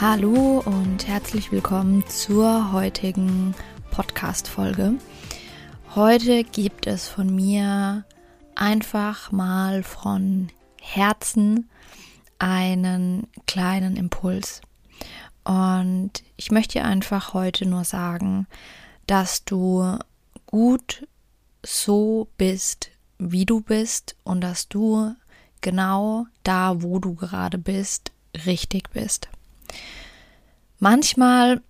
Hallo und herzlich willkommen zur heutigen Podcast-Folge. Heute gibt es von mir einfach mal von Herzen einen kleinen Impuls. Und ich möchte dir einfach heute nur sagen, dass du gut so bist, wie du bist und dass du genau da, wo du gerade bist, richtig bist. Manchmal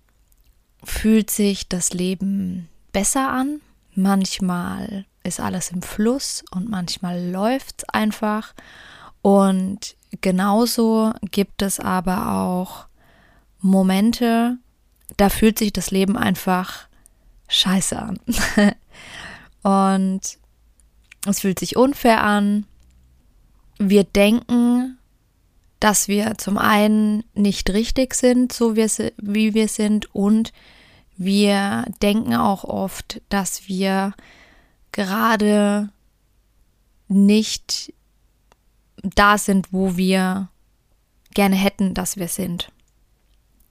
fühlt sich das Leben besser an, manchmal ist alles im Fluss und manchmal läuft es einfach. Und genauso gibt es aber auch Momente, da fühlt sich das Leben einfach scheiße an. und es fühlt sich unfair an. Wir denken, dass wir zum einen nicht richtig sind, so wie wir sind, und wir denken auch oft, dass wir gerade nicht da sind, wo wir gerne hätten, dass wir sind.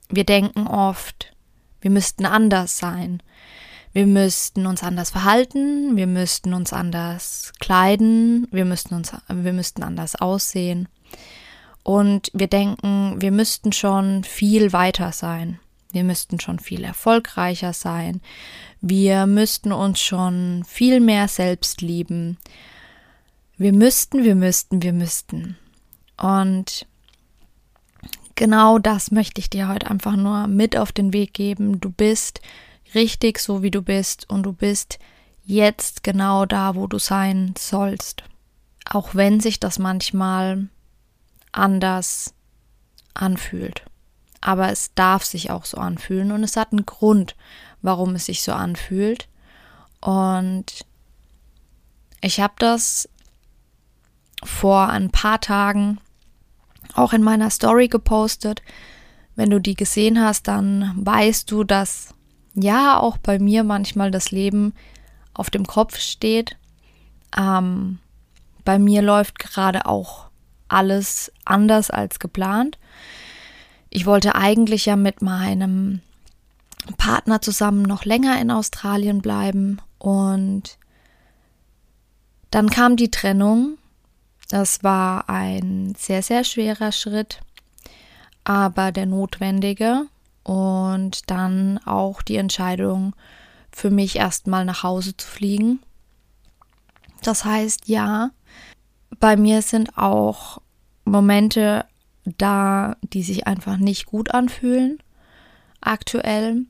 Wir denken oft, wir müssten anders sein. Wir müssten uns anders verhalten, wir müssten uns anders kleiden, wir müssten uns, wir müssten anders aussehen. Und wir denken, wir müssten schon viel weiter sein. Wir müssten schon viel erfolgreicher sein. Wir müssten uns schon viel mehr selbst lieben. Wir müssten, wir müssten, wir müssten. Und genau das möchte ich dir heute einfach nur mit auf den Weg geben. Du bist richtig so, wie du bist und du bist jetzt genau da, wo du sein sollst. Auch wenn sich das manchmal anders anfühlt aber es darf sich auch so anfühlen und es hat einen Grund, warum es sich so anfühlt. Und ich habe das vor ein paar Tagen auch in meiner Story gepostet. Wenn du die gesehen hast, dann weißt du, dass ja auch bei mir manchmal das Leben auf dem Kopf steht. Ähm, bei mir läuft gerade auch alles anders als geplant. Ich wollte eigentlich ja mit meinem Partner zusammen noch länger in Australien bleiben und dann kam die Trennung. Das war ein sehr, sehr schwerer Schritt, aber der notwendige und dann auch die Entscheidung für mich erstmal nach Hause zu fliegen. Das heißt, ja, bei mir sind auch Momente da, die sich einfach nicht gut anfühlen aktuell.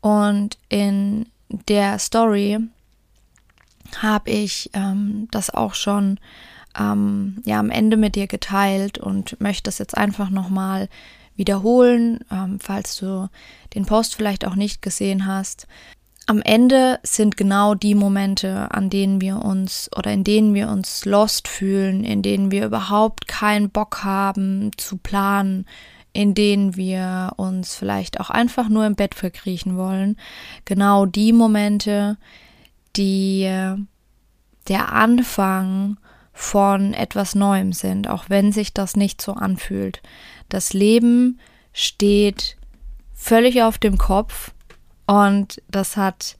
Und in der Story habe ich ähm, das auch schon ähm, ja am Ende mit dir geteilt und möchte das jetzt einfach nochmal wiederholen, ähm, falls du den Post vielleicht auch nicht gesehen hast. Am Ende sind genau die Momente, an denen wir uns oder in denen wir uns lost fühlen, in denen wir überhaupt keinen Bock haben zu planen, in denen wir uns vielleicht auch einfach nur im Bett verkriechen wollen. Genau die Momente, die der Anfang von etwas Neuem sind, auch wenn sich das nicht so anfühlt. Das Leben steht völlig auf dem Kopf und das hat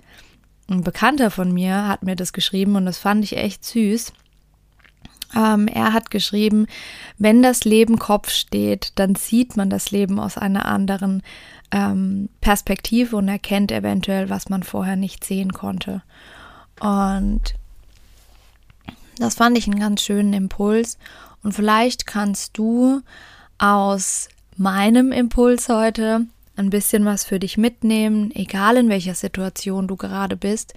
ein Bekannter von mir, hat mir das geschrieben und das fand ich echt süß. Ähm, er hat geschrieben, wenn das Leben Kopf steht, dann sieht man das Leben aus einer anderen ähm, Perspektive und erkennt eventuell, was man vorher nicht sehen konnte. Und das fand ich einen ganz schönen Impuls. Und vielleicht kannst du aus meinem Impuls heute ein bisschen was für dich mitnehmen, egal in welcher Situation du gerade bist.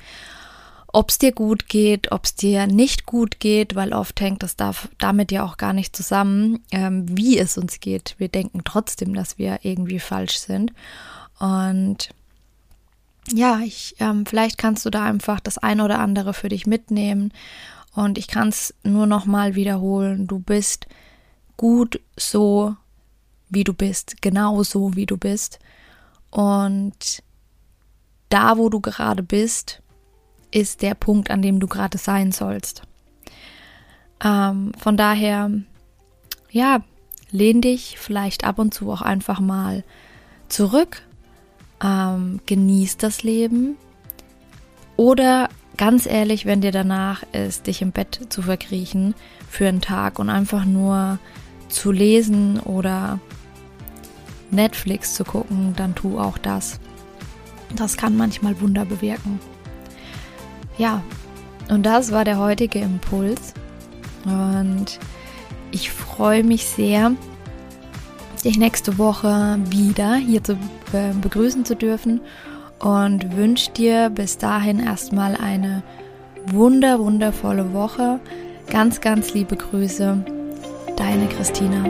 ob es dir gut geht, ob es dir nicht gut geht, weil oft hängt das damit ja auch gar nicht zusammen, ähm, wie es uns geht. Wir denken trotzdem, dass wir irgendwie falsch sind. Und ja, ich, ähm, vielleicht kannst du da einfach das ein oder andere für dich mitnehmen. Und ich kann es nur noch mal wiederholen. Du bist gut so, wie du bist, genau so, wie du bist. Und da, wo du gerade bist, ist der Punkt, an dem du gerade sein sollst. Ähm, von daher, ja, lehn dich vielleicht ab und zu auch einfach mal zurück, ähm, genieß das Leben oder ganz ehrlich, wenn dir danach ist, dich im Bett zu verkriechen für einen Tag und einfach nur zu lesen oder Netflix zu gucken, dann tu auch das. Das kann manchmal Wunder bewirken. Ja, und das war der heutige Impuls. Und ich freue mich sehr, dich nächste Woche wieder hier zu begrüßen zu dürfen und wünsche dir bis dahin erstmal eine wunder, wundervolle Woche. Ganz, ganz liebe Grüße, deine Christina.